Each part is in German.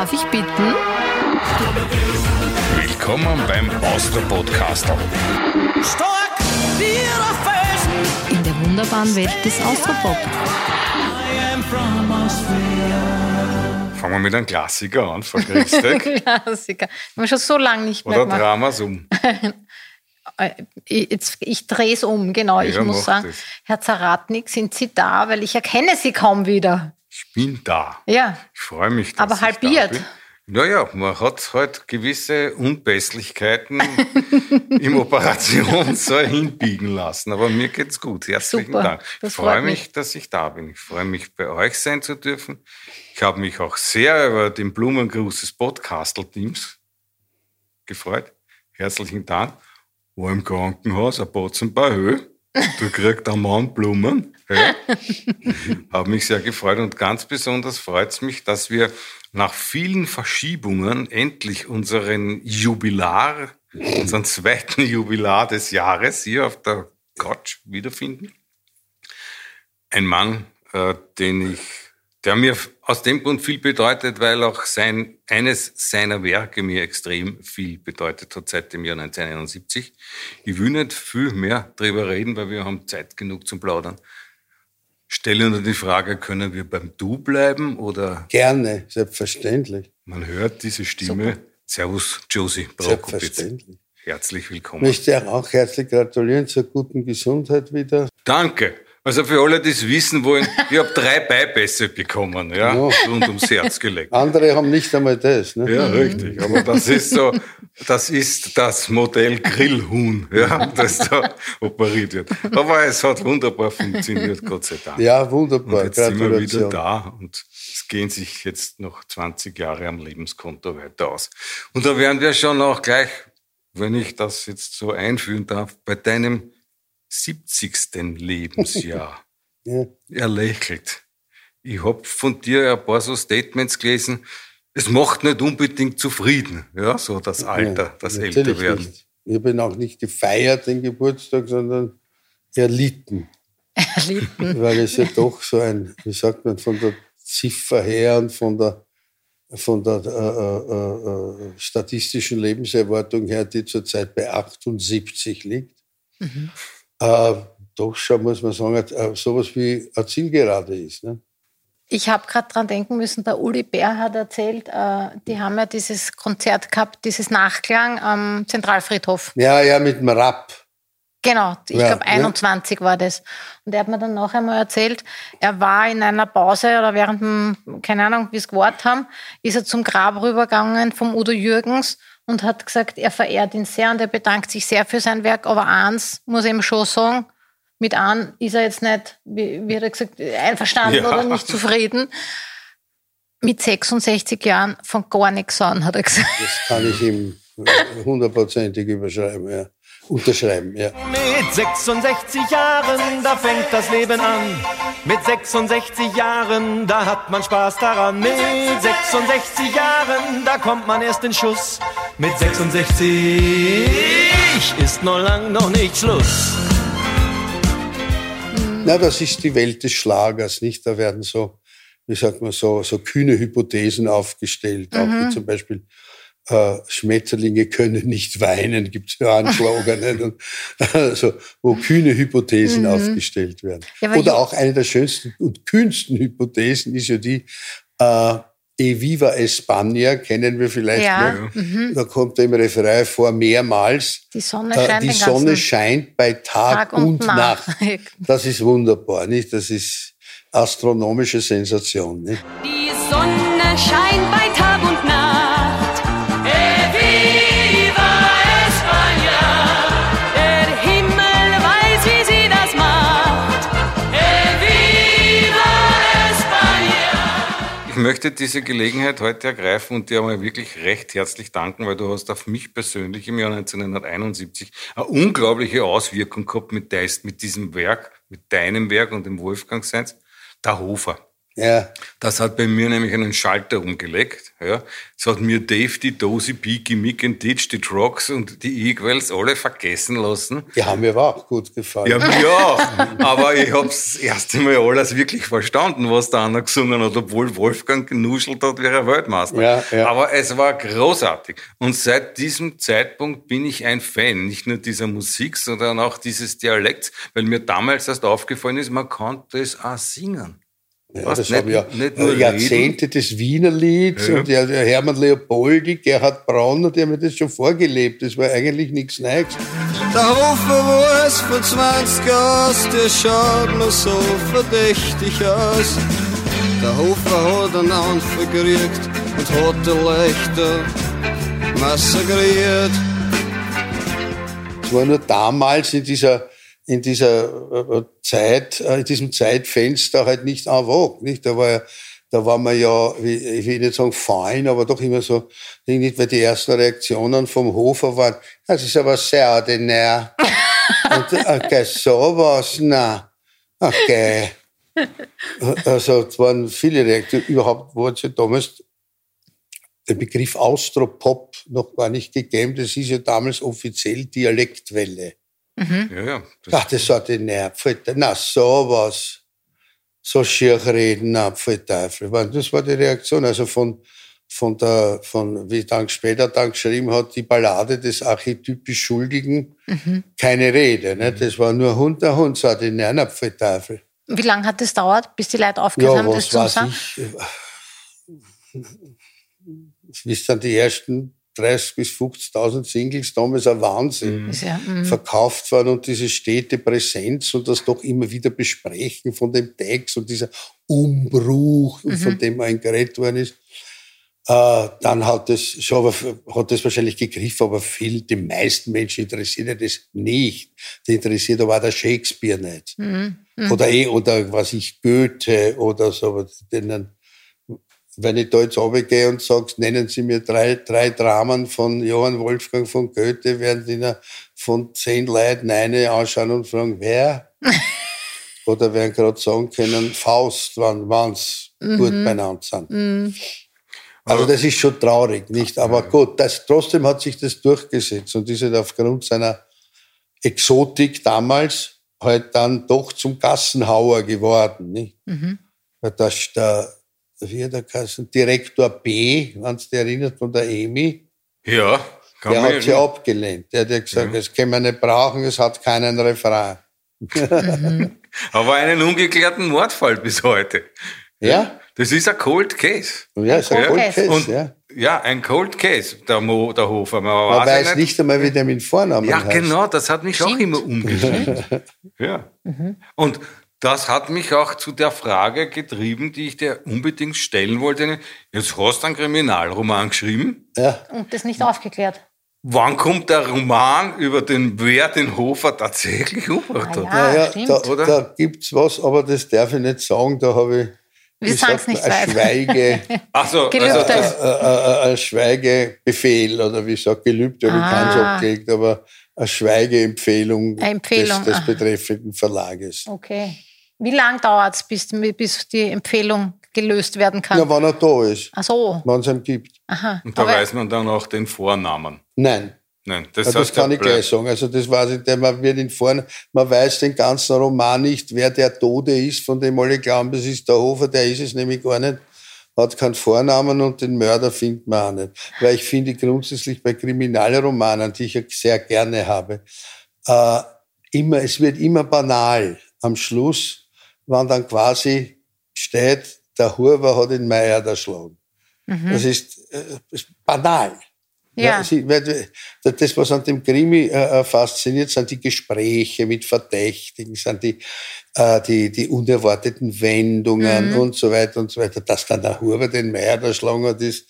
Darf ich bitten? Willkommen beim Austro-Podcastel. Stark wie In der wunderbaren Welt des Austropop. I am from Austria. Fangen wir mit einem Klassiker an, Frau Christek. Klassiker. Haben wir schon so lange nicht mehr Oder gemacht. es um? Äh, Ich, jetzt- ich drehe es um, genau. ich Ja, muss mach sagen, das. Herr Zaratnik, sind Sie da? Weil ich erkenne Sie kaum wieder. Ich bin da. Ja, Ich freue mich, dass Aber ich halbiert. Da bin. Naja, man hat halt gewisse Unpässlichkeiten im Operationssaal hinbiegen lassen. Aber mir geht's gut. Herzlichen Super, Dank. Ich freue mich, mich. dass ich da bin. Ich freue mich, bei euch sein zu dürfen. Ich habe mich auch sehr über den Blumengruß des Podcastel-Teams gefreut. Herzlichen Dank. War im Krankenhaus, ein Batzen bei Höhe. Da kriegt ein Mann Blumen. Ja. Habe mich sehr gefreut und ganz besonders freut es mich, dass wir nach vielen Verschiebungen endlich unseren Jubilar, unseren zweiten Jubilar des Jahres hier auf der Couch wiederfinden. Ein Mann, äh, den ich, der mir aus dem Grund viel bedeutet, weil auch sein, eines seiner Werke mir extrem viel bedeutet hat seit dem Jahr 1971. Ich will nicht viel mehr drüber reden, weil wir haben Zeit genug zum Plaudern. Stelle nur die Frage, können wir beim Du bleiben oder Gerne, selbstverständlich. man hört diese Stimme. Servus, Josie Brokopitz. Selbstverständlich. Herzlich Ich willkommen. möchte auch herzlich gratulieren zur guten Gesundheit wieder. Danke. Also für alle, die es wissen wollen, ich habe drei Beipässe bekommen, ja, Ja. rund ums Herz gelegt. Andere haben nicht einmal das. Ne? Ja, richtig. Aber das ist so, das ist das Modell Grillhuhn, ja, das da operiert wird. Aber es hat wunderbar funktioniert, Gott sei Dank. Ja, wunderbar. und jetzt sind wir wieder da und es gehen sich jetzt noch 20 Jahre am Lebenskonto weiter aus. Und da werden wir schon auch gleich, wenn ich das jetzt so einführen darf, bei deinem 70. Lebensjahr. Ja. Er lächelt. Ich hab von dir ein paar so Statements gelesen. Es macht nicht unbedingt zufrieden, ja, so das Alter, Ja, das Älterwerden. Nicht. Ich habe ihn auch nicht gefeiert, den Geburtstag, sondern erlitten. erlitten. Weil es ja doch so ein, wie sagt man, von der Ziffer her und von der, von der äh, äh, äh, statistischen Lebenserwartung her, die zurzeit bei 78 liegt, äh, doch schon, muss man sagen, äh, sowas wie eine Zielgerade ist. Ne? Ich habe gerade dran denken müssen, der Uli Bär hat erzählt, äh, die haben ja dieses Konzert gehabt, dieses Nachklang am Zentralfriedhof. Ja, ja, mit dem Rapp. Genau, ich Ja, glaube ja. 21 war das. Und er hat mir dann noch einmal erzählt, er war in einer Pause oder während dem, keine Ahnung, wie es gewartet haben, ist er zum Grab rübergegangen vom Udo Jürgens und hat gesagt, er verehrt ihn sehr und er bedankt sich sehr für sein Werk. Aber eins muss ich ihm schon sagen, mit einem ist er jetzt nicht, wie, wie hat er gesagt, einverstanden Ja. oder nicht zufrieden. Mit 66 Jahren von gar nichts an, hat er gesagt. Das kann ich ihm hundertprozentig überschreiben, ja. Unterschreiben. Ja. Mit 66 Jahren, da fängt das Leben an. Mit 66 Jahren, da hat man Spaß daran. Mit 66 Jahren, da kommt man erst in Schuss. Mit 66 ist noch lang noch nicht Schluss. Na, das ist die Welt des Schlagers, nicht? Da werden so, wie sagt man, so, so kühne Hypothesen aufgestellt, auch wie zum Beispiel äh, Schmetterlinge können nicht weinen, gibt es ja einen Slogan? Und, also, wo kühne Hypothesen aufgestellt werden. Ja, Oder auch eine der schönsten und kühnsten Hypothesen ist ja die, äh, E viva España, kennen wir vielleicht Ja, noch. Da kommt im Referain vor mehrmals. Die Sonne Äh, scheint die den Sonne scheint bei Tag, Tag und und, Nacht. Nacht. Das ist wunderbar, nicht? Das ist astronomische Sensation, nicht? Die Sonne scheint bei Tag möchte diese Gelegenheit heute ergreifen und dir einmal wirklich recht herzlich danken, weil du hast auf mich persönlich im Jahr 1971 eine unglaubliche Auswirkung gehabt mit, deist, mit diesem Werk, mit deinem Werk und dem Wolfgang Seins, der Hofer. Ja. Das hat bei mir nämlich einen Schalter umgelegt. Ja. Es hat mir Dave, die Dosi, Beaky, Mick and Ditch, die Trucks und die Eagles alle vergessen lassen. Die haben mir aber auch gut gefallen. Ja, mir auch. Aber ich habe das erste Mal alles wirklich verstanden, was der andere gesungen hat, obwohl Wolfgang genuschelt hat wie ein Weltmeister. Ja, ja. Aber es war großartig. Und seit diesem Zeitpunkt bin ich ein Fan, nicht nur dieser Musik, sondern auch dieses Dialekts, weil mir damals erst aufgefallen ist, man konnte es auch singen. Ja, Was, das nicht- haben ja nicht nur Jahrzehnte des Wienerlieds Ja. und der, der Hermann Leopoldi, Gerhard Brauner, die haben mir das schon vorgelebt. Das war eigentlich nichts Neues. Der Hofer war es von 20 Jahren, der schaut noch so verdächtig aus. Der Hofer hat einen Anfall gekriegt und hat die Leichter massakriert. Es war nur damals in dieser, in dieser äh, Zeit, äh, in diesem Zeitfenster halt nicht en vogue, nicht? Da war ja, da war man ja, ich will nicht sagen fein, aber doch immer so, nicht, weil die ersten Reaktionen vom Hofer waren, das ist aber sehr ordinär. Und, okay, sowas, na, okay. Also, es waren viele Reaktionen. Überhaupt es ja damals der Begriff Austropop noch gar nicht gegeben. Das ist ja damals offiziell Dialektwelle. Ja, ja. Das, Ach, das hat den Nerv. Na, sowas. So schier reden, na, voll Teufel. Das war die Reaktion. Also von, von der, von, wie ich dann später dann geschrieben hat, die Ballade des archetypisch Schuldigen, keine Rede. Ne? Das war nur Hund, der Hund, sagt den na, voll Teufel. Wie lange hat das dauert, bis die Leute aufgehört Ja, haben, das zu sagen? ich. Bis dann die ersten 30.000 bis 50.000 Singles, damals ein Wahnsinn. Ja, mm. verkauft worden und diese stete Präsenz und das doch immer wieder besprechen von dem Text und dieser Umbruch, von dem man geredet worden ist. Äh, dann hat das schon, hat das wahrscheinlich gegriffen, aber viel, die meisten Menschen interessiert das nicht. Die interessiert aber auch der Shakespeare nicht. Oder eh, oder was ich, Goethe oder so. aber Denen, wenn ich da jetzt runtergehe und sage, nennen Sie mir drei, drei Dramen von Johann Wolfgang von Goethe, werden na- von zehn Leuten eine anschauen und fragen, wer? Oder werden gerade sagen können, Faust, wann wann's gut beieinander sind. Also das ist schon traurig, nicht? Aber gut, das, trotzdem hat sich das durchgesetzt und ist halt aufgrund seiner Exotik damals halt dann doch zum Gassenhauer geworden, nicht? Weil das der, wie der Kassen, Direktor B, wenn du dich erinnert, von der EMI, ja, kann der hat sie abgelehnt. Der hat ja gesagt, das können wir nicht brauchen, es hat keinen Refrain. Aber einen ungeklärten Mordfall bis heute. Ja? Das ist ein Cold Case. Ja, ist ein Cold Cold Case. Und ja. ja, ein Cold Case, der, Mo, der Hofer. Man, Man weiß weiß ja nicht einmal, wie der mit Vornamen Ja, heißt. genau, das hat mich auch Stimmt. immer umgetrieben. ja. Und das hat mich auch zu der Frage getrieben, die ich dir unbedingt stellen wollte. Jetzt hast du einen Kriminalroman geschrieben. Ja. Und das nicht aufgeklärt. Wann kommt der Roman über den, wer den Hofer tatsächlich umgebracht Ah, hat? ja. Naja, stimmt. da, Oder? da gibt's was, aber das darf ich nicht sagen, da habe ich Wir sagt nicht weiter. Schweige, Ach so, Gelübde. also ein Schweigebefehl oder wie ich sage, Gelübde habe ich keins Ah. abgelegt, aber eine Schweigeempfehlung Empfehlung, des, des aha. betreffenden Verlages. Okay. Wie lange dauert es, bis, bis die Empfehlung gelöst werden kann? Ja, wenn er da ist, Ach so. wenn es ihm gibt. Aha. und da Aber- weiß man dann auch den Vornamen. Nein, Nein, das, ja, das kann ich gleich sagen. Also das weiß ich, man wird in vorne, man weiß den ganzen Roman nicht, wer der Tode ist, von dem alle glauben, das ist der Hofer, der ist es nämlich gar nicht. Hat keinen Vornamen und den Mörder findet man auch nicht. Weil ich finde grundsätzlich bei Kriminalromanen, die ich ja sehr gerne habe, äh, immer, es wird immer banal am Schluss, wenn dann quasi steht, der Huber hat den Meier erschlagen. Das ist, äh, ist banal. Ja. sie, weil, das, was an dem Krimi äh, äh, fasziniert, sind die Gespräche mit Verdächtigen, sind die, äh, die, die unerwarteten Wendungen und so weiter und so weiter. Dass dann der Huber den Meier erschlagen hat, ist,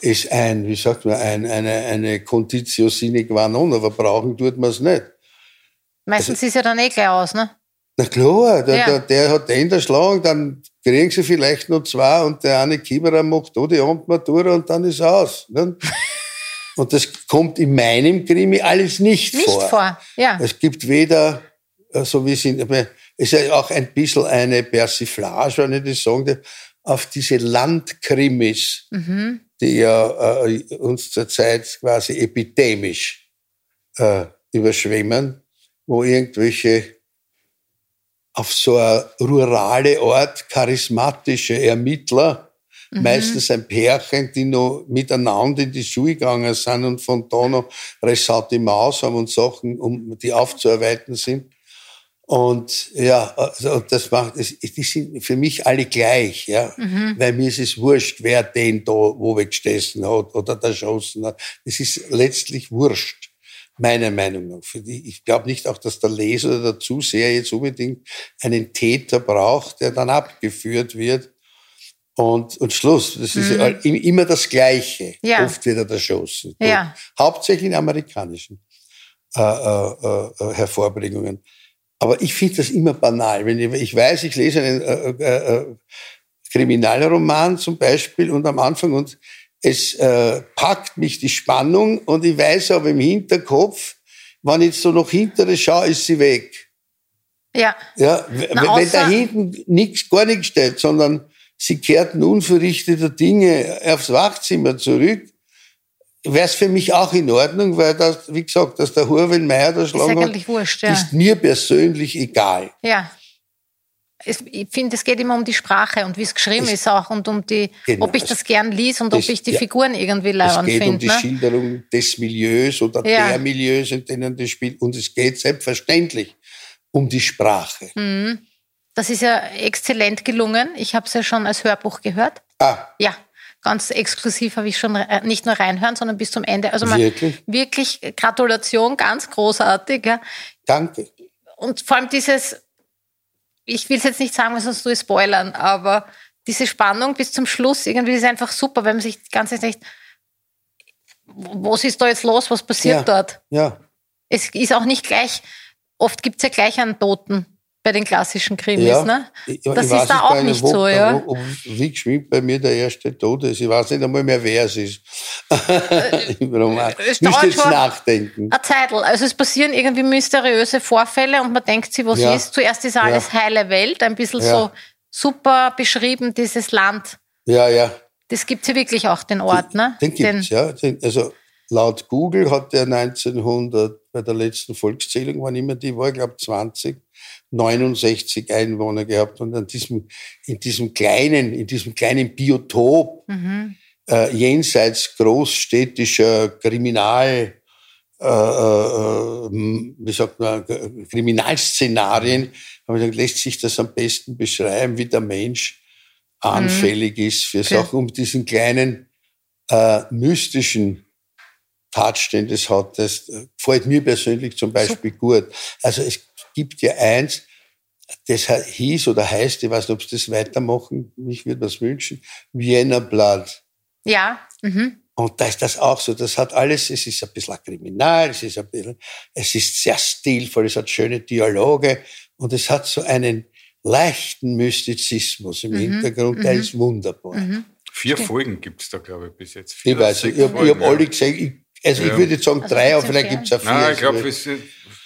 ist ein, wie sagt man, ein, eine, eine Conditio sine qua non, aber brauchen tut man es nicht. Meistens ist ja dann eh gleich aus, ne? Na klar, der, Ja. der, der hat den erschlagen, dann kriegen sie vielleicht noch zwei und der eine Kieberer macht da die Amtmatura und dann ist aus. Ne? Und das kommt in meinem Krimi alles nicht, Nicht vor. vor. Ja. Es gibt weder, äh, so wie es in, ist ja auch ein bisschen eine Persiflage, wenn ich das sagen darf, auf diese Landkrimis, die ja äh, uns zurzeit quasi epidemisch äh, überschwemmen, wo irgendwelche auf so eine rurale Art charismatische Ermittler, meistens ein Pärchen, die noch miteinander in die Schule gegangen sind und von da noch Maus haben und Sachen, um die aufzuarbeiten sind. Und ja, also das macht, die sind für mich alle gleich, ja, weil mir ist es wurscht, wer den da wo weggesessen hat oder erschossen hat. Es ist letztlich wurscht, meiner Meinung nach. Die, ich glaube nicht auch, dass der Leser oder der Zuseher jetzt unbedingt einen Täter braucht, der dann abgeführt wird. Und, und Schluss. Das ist im- immer das Gleiche. Ja. Oft wird er erschossen. Ja. Hauptsächlich in amerikanischen äh, äh, äh, Hervorbringungen. Aber ich finde das immer banal. Wenn ich, ich weiß, ich lese einen äh, äh, äh, Kriminalroman zum Beispiel und am Anfang und es äh, packt mich die Spannung und ich weiß aber im Hinterkopf, wenn ich so noch hintere schaue, ist sie weg. Ja. Ja, Na, wenn da hinten nichts, gar nichts steht, sondern sie kehrten unverrichteter Dinge aufs Wachzimmer zurück, wäre es für mich auch in Ordnung, weil das, wie gesagt, dass der Hurwin Meier da Ist schlagen hat, wurscht, ja. ist mir persönlich egal. Ja. Es, ich finde, es geht immer um die Sprache und wie es geschrieben Es- ist auch und um die, Genau, ob ich es- das gern lies und das- ob ich die ja. Figuren irgendwie Es leibend geht um finde. die Ne? Schilderung des Milieus oder Ja. der Milieus, in denen das spielt. Und es geht selbstverständlich um die Sprache. Hm. Das ist ja exzellent gelungen. Ich habe es ja schon als Hörbuch gehört. Ah, Ja, ganz exklusiv habe ich schon äh, nicht nur reinhören, sondern bis zum Ende. Also man, Wirklich? wirklich Gratulation, ganz großartig. Ja. danke. Und vor allem dieses, ich will es jetzt nicht sagen, weil sonst tue ich spoilern, aber diese Spannung bis zum Schluss irgendwie ist einfach super, wenn man sich die ganze Zeit denkt, was ist da jetzt los, was passiert Ja. dort? Ja. Es ist auch nicht gleich, oft gibt es ja gleich einen Toten bei den klassischen Krimis. Ja. Ne? Ich- Das ich ist da auch gar nicht so, ja. Wie geschwind bei mir der erste Tod ist. Ich weiß nicht einmal mehr, wer es ist. Im Roman. Äh, es Müsste dauert jetzt nachdenken. Eine Zeitl. Also es passieren irgendwie mysteriöse Vorfälle und man denkt sich, was Ja. ist? Zuerst ist alles heile Welt, ein bisschen Ja. so super beschrieben, dieses Land. Ja, ja. Das gibt ja wirklich auch, den Ort, ne? Den gibt's, ja. Den, also laut Google hat der 1900, bei der letzten Volkszählung, wann immer die war, ich glaube 20, 69 Einwohner gehabt. Und an diesem, in diesem kleinen, in diesem kleinen Biotop, Mhm. äh, jenseits großstädtischer Kriminal, äh, äh, wie sagt man, Kriminalszenarien, habe ich gesagt, lässt sich das am besten beschreiben, wie der Mensch anfällig ist für Okay. Sachen, um diesen kleinen äh, mystischen Touch, den das hat, das äh, gefällt mir persönlich zum Beispiel gut. Also es gibt ja eins, das hieß oder heißt, ich weiß nicht, ob sie das weitermachen, ich würde das wünschen, Vienna Blood. Ja, mhm. Und da ist das auch so. Das hat alles, es ist ein bisschen Kriminal, es ist ein bisschen, es ist sehr stilvoll, es hat schöne Dialoge und es hat so einen leichten Mystizismus im Hintergrund, der ist wunderbar. Vier Folgen gibt es da, glaube ich, bis jetzt. Vier Ich weiß, ich, habe hab alle gesehen. Ich, also Ja. ich würde sagen Also drei, aber vielleicht gibt es auch vier. Nein, ich glaube, es, sind-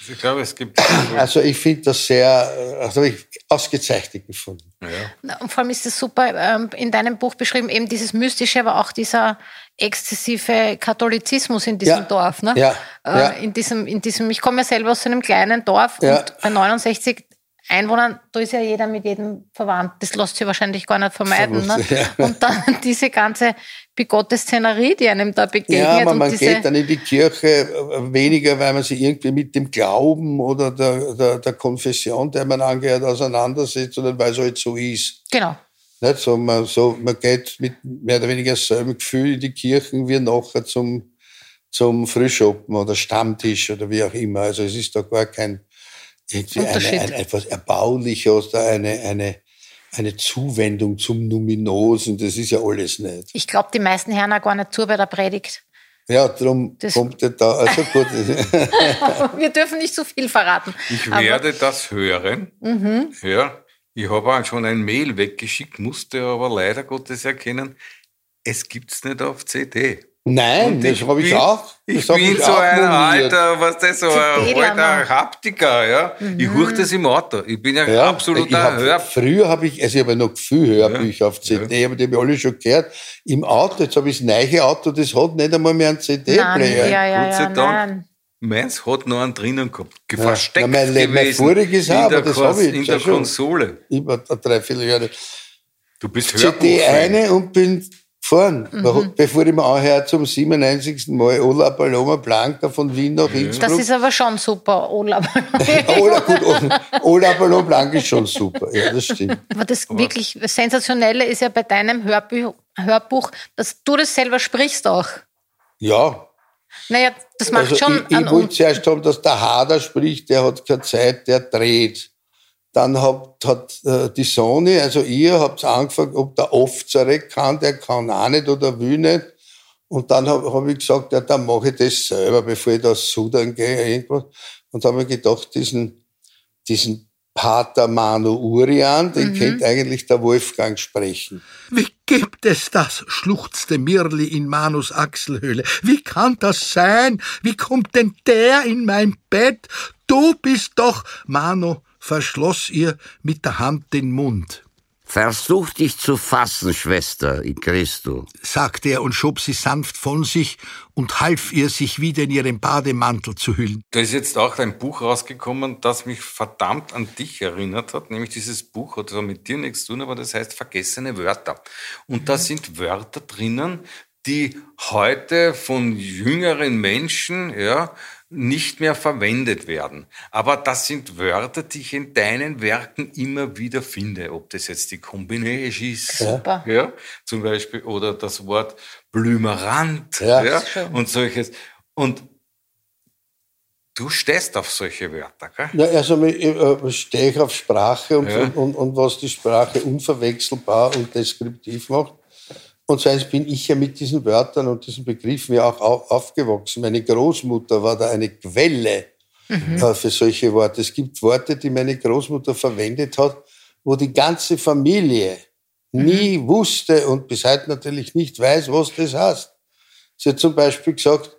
ich glaube, es gibt also ich finde das sehr, also ich ausgezeichnet gefunden. Ja. Und vor allem ist es super ähm, in deinem Buch beschrieben, eben dieses Mystische, aber auch dieser exzessive Katholizismus in diesem Ja. Dorf. Ne? Ja, Äh, ja. In, diesem, in diesem, ich komme ja selber aus so einem kleinen Dorf Ja. und bei 69 Einwohnern, da ist ja jeder mit jedem verwandt. Das lässt sich wahrscheinlich gar nicht vermeiden. Ne? Ja. Und dann diese ganze bigotte Szenerie, die einem da begegnet. Ja, aber man geht dann in die Kirche äh, weniger, weil man sich irgendwie mit dem Glauben oder der, der, der Konfession, der man angehört, auseinandersetzt, sondern weil es halt so ist. Genau. Nicht? So, man, so, man geht mit mehr oder weniger selben Gefühl in die Kirchen wie nachher zum, zum Frühschoppen oder Stammtisch oder wie auch immer. Also es ist da gar kein irgendwie eine, ein, etwas Erbauliches oder eine, eine, eine Zuwendung zum Numinosen. Das ist ja alles nicht. Ich glaube, die meisten hören auch gar nicht zu bei der Predigt. Ja, darum Das- kommt er da. Also gut. Wir dürfen nicht zu viel verraten. Ich Aber- werde das hören. Ja, ich habe auch schon ein Mail weggeschickt, musste aber leider Gottes erkennen, es gibt's nicht auf CD. Nein, Und das habe ich auch. Ich bin ich so ein alter, was das so ein alter Haptiker, ja. Ich höre das im Auto. Ich bin ja, Ja, absoluter hab, Hör. Früher habe ich, also ich habe ja noch viel Hörbücher auf CD, aber die habe ich alle schon gehört. Im Auto, jetzt habe ich das neue Auto, das hat nicht einmal mehr einen CD-Player. ja, ja, Gott sei ja, Dank. nein. Meins hat noch einen drinnen gehabt. Ja. Versteckt Na, mein Le- mein gewesen. voriges in auch, der, aber das Kons- hab ich in der ja schon. Konsole. Über drei, vier Jahre. Du bist CD Hörbuchfan. eine und bin gefahren. Mhm. Bevor ich mir anhöre, zum 97. Mal Ola Paloma Blanca von Wien nach Innsbruck. Das ist aber schon super, Olaf. Ola, gut, Ola Paloma Blanca ist schon super. Ja, das stimmt. Aber das wirklich Sensationelle ist ja bei deinem Hörbuch, Hörbuch, dass du das selber sprichst auch. Ja, Naja, das macht also schon ich, ich wollte zuerst haben, dass der Hader spricht, der hat keine Zeit, der dreht. Dann hat, hat äh, die Sony, also ihr habt angefangen, ob der Ofzarek kann, der kann auch nicht oder will nicht. Und dann habe hab ich gesagt, ja, dann mache ich das selber, bevor ich da aus Sudan gehe, irgendwas. Und dann habe ich gedacht, diesen, diesen Pater Manu Urian, den kennt eigentlich der Wolfgang sprechen. Wie gibt es das? schluchzte Mirli in Manus Achselhöhle. Wie kann das sein? Wie kommt denn der in mein Bett? Du bist doch. Manu verschloss ihr mit der Hand den Mund, Versuch dich zu fassen, Schwester, in Christo. sagte er und schob sie sanft von sich und half ihr, sich wieder in ihren Bademantel zu hüllen. Da ist jetzt auch ein Buch rausgekommen, das mich verdammt an dich erinnert hat. Nämlich dieses Buch hat zwar mit dir nichts zu tun, aber das heißt Vergessene Wörter. Und da sind Wörter drinnen, die heute von jüngeren Menschen, ja, nicht mehr verwendet werden. Aber das sind Wörter, die ich in deinen Werken immer wieder finde. Ob das jetzt die Kombination ist, Super. ja, zum Beispiel, oder das Wort Blümerant, Ja. ja, und solches. Und du stehst auf solche Wörter, gell? Ja, also äh, stehe ich auf Sprache und, Ja. und, und, und was die Sprache unverwechselbar und deskriptiv macht. Und zweitens bin ich ja mit diesen Wörtern und diesen Begriffen ja auch au- aufgewachsen. Meine Großmutter war da eine Quelle äh, für solche Worte. Es gibt Worte, die meine Großmutter verwendet hat, wo die ganze Familie nie wusste und bis heute natürlich nicht weiß, was das heißt. Sie hat zum Beispiel gesagt,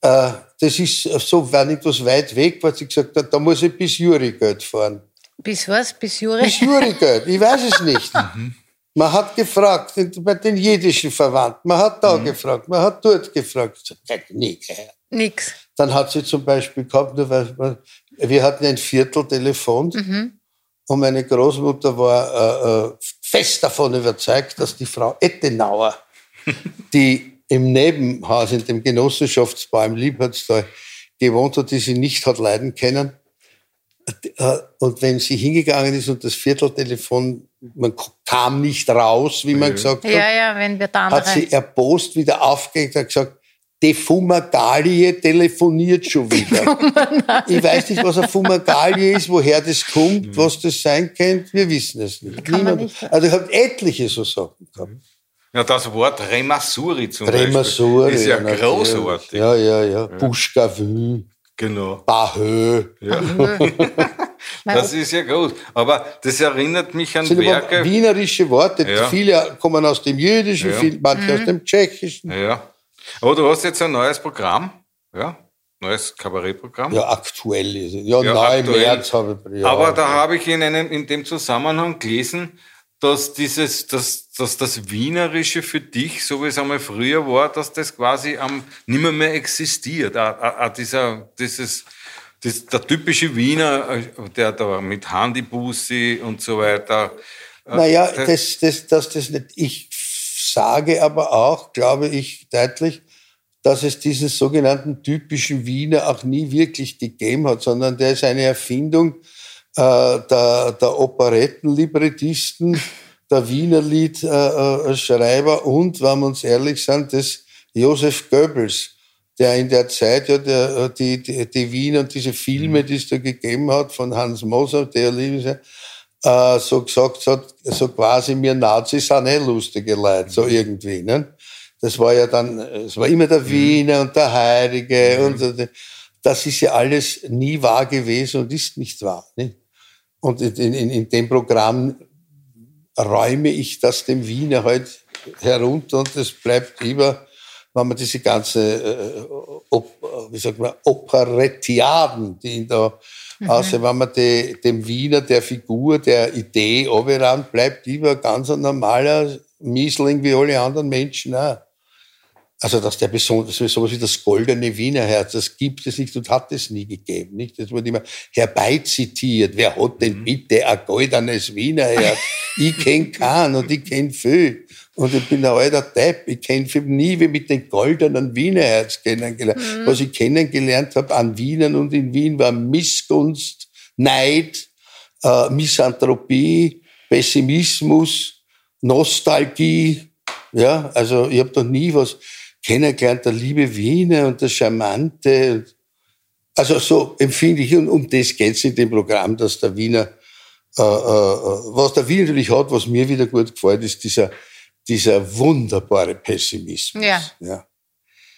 äh, das ist so, wenn etwas weit weg war, sie gesagt hat, da muss ich bis Jurigeld fahren. Bis was? Bis Juri? Bis Jurigeld, ich weiß es nicht. Man hat gefragt, bei den jiddischen Verwandten, man hat da gefragt, man hat dort gefragt. Ich sag, "Hätte nie gehört. Nix. Dann hat sie zum Beispiel gehabt, nur weil, weil- wir hatten ein Vierteltelefon und meine Großmutter war äh, äh, fest davon überzeugt, dass die Frau Ettenauer, die im Nebenhaus in dem Genossenschaftsbau im Liebhardstal gewohnt hat, die sie nicht hat leiden können. Äh, Und wenn sie hingegangen ist und das Vierteltelefon, man kam nicht raus, wie man gesagt hat, Ja, ja, wenn wir da hat sie erbost wieder aufgehängt und gesagt, die Fumagalie telefoniert schon wieder. ich weiß nicht, was eine Fumagalie ist, woher das kommt, was das sein könnte. Wir wissen es nicht. Kann man Niemand- nicht- Also ich habe etliche so Sachen gehabt. Ja, das Wort Remassuri zum Remassur. Beispiel ist ja, natürlich. großartig. Ja, ja, ja. Buschgavü, Genau. Bahö. Das ist ja groß. Aber das erinnert mich an Das sind aber Werke. wienerische Worte. Ja. Viele kommen aus dem Jüdischen, Ja. viele, manche aus dem Tschechischen. Ja. Aber du hast jetzt ein neues Programm, ja? Neues Kabarettprogramm. Ja, aktuell ist es. Ja, Ja, neu im aktuell. März habe ich. Ja, Aber da habe ich in, einem, in dem Zusammenhang gelesen, dass dieses, dass, dass das Wienerische für dich, so wie es einmal früher war, dass das quasi am nimmer mehr existiert. A, a, a dieser, dieses, das, der typische Wiener, äh, der da mit Handybussi und so weiter. äh, Naja, das- das, das, das, das nicht. Ich sage aber auch, glaube ich, deutlich, dass es diesen sogenannten typischen Wiener auch nie wirklich gegeben hat, sondern der ist eine Erfindung der, der Operettenlibrettisten, der Wiener Liedschreiber äh, Schreiber und, wenn wir uns ehrlich sind, des Josef Goebbels, der in der Zeit ja der, äh, die, die, die Wien und diese Filme, die es da gegeben hat, von Hans Moser, der liebe äh, so gesagt hat, so quasi wir Nazis sind eh lustige Leute, so irgendwie. Ne? Das war ja dann, es war immer der Wiener und der Heilige und das ist ja alles nie wahr gewesen und ist nicht wahr. Ne? Und in, in, in dem Programm räume ich das dem Wiener halt herunter und es bleibt immer wenn man diese ganze, äh, op, wie sagt man, Operettiaden, die ihn da mhm. aussehen, wenn man die, dem Wiener, der Figur, der Idee oberan bleibt, lieber ganz ein normaler Miesling wie alle anderen Menschen auch. Also, dass der besonders, sowas wie das goldene Wiener Herz, das gibt es nicht und hat es nie gegeben, nicht? Das wird immer herbeizitiert. Wer hat denn mhm. bitte ein goldenes Wiener Herz? ich kenn keinen und ich kenn viel. Und ich bin ein alter Depp. Ich kenn nie wie mit den goldenen Wiener Herz kennengelernt. Mhm. Was ich kennengelernt habe an Wienern und in Wien war Missgunst, Neid, äh, Misanthropie, Pessimismus, Nostalgie. Ja, also ich habe da nie was kennengelernt, der liebe Wiener und der Charmante. Also so empfinde ich, und um das geht es in dem Programm, dass der Wiener, äh, äh, was der Wiener natürlich hat, was mir wieder gut gefällt, ist dieser, dieser wunderbare Pessimismus. Ja. ja.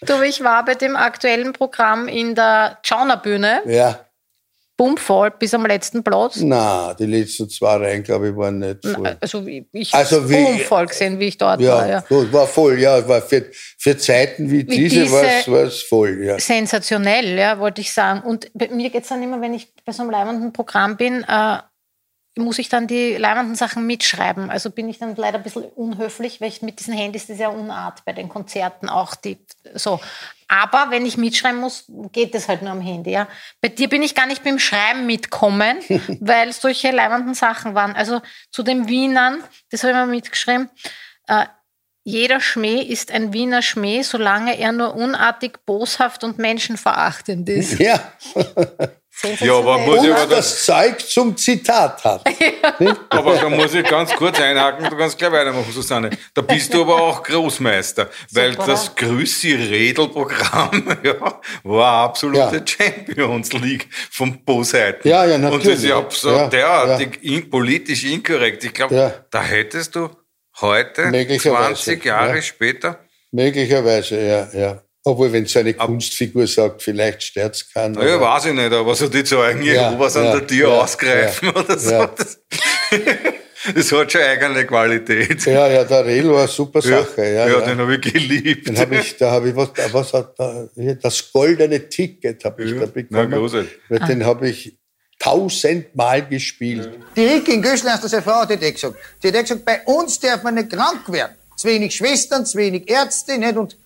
Du, ich war bei dem aktuellen Programm in der Schaunerbühne. Ja bummvoll bis am letzten Platz? Na, die letzten zwei Reihen, glaube ich, waren nicht voll. Also ich also wie, bummvoll gesehen, wie ich dort ja, war. Ja, gut, war voll, ja. War für, für Zeiten wie, wie diese, diese war es voll, ja. Sensationell, ja, wollte ich sagen. Und bei mir geht es dann immer, wenn ich bei so einem leibenden Programm bin, äh, muss ich dann die leibenden Sachen mitschreiben. Also bin ich dann leider ein bisschen unhöflich, weil ich mit diesen Handys, das ist ja Unart bei den Konzerten auch. Die, so. Aber wenn ich mitschreiben muss, geht das halt nur am Handy. Ja. Bei dir bin ich gar nicht beim Schreiben mitkommen, weil solche leibenden Sachen waren. Also zu den Wienern, das habe ich mal mitgeschrieben, äh, jeder Schmäh ist ein Wiener Schmäh, solange er nur unartig, boshaft und menschenverachtend ist. Ja. Ja, aber muss und ich aber das Zeug zum Zitat hat. aber da muss ich ganz kurz einhaken, du kannst gleich weitermachen, Susanne. Da bist du aber auch Großmeister, weil Super. das Grüßi-Redel-Programm ja, war absolute ja. Champions League von Bosheiten. Ja, ja, natürlich. Und das ist ja so ja, derartig ja. in, politisch inkorrekt. Ich glaube, ja. da hättest du heute, 20 Jahre später, Möglicherweise, ja, ja. Obwohl, wenn so eine Kunstfigur sagt, vielleicht stört es keinen. Ja, weiß ich nicht, aber so die Zeugen ja, was an der Tür ja, ausgreifen ja, oder so. Das, das, hat schon eigene Qualität. Ja, ja, der Rel war eine super Sache. Ja, ja, den habe ich geliebt. Den habe ich, da habe ich was, was hat da, das goldene Ticket habe ich da bekommen. Na, großartig. Weil den habe ich tausendmal gespielt. Die Rick in Göschler, hast seine Frau, hat die gesagt. Die hat gesagt, bei uns darf man nicht krank werden. Zu wenig Schwestern, zu wenig Ärzte, nicht? Und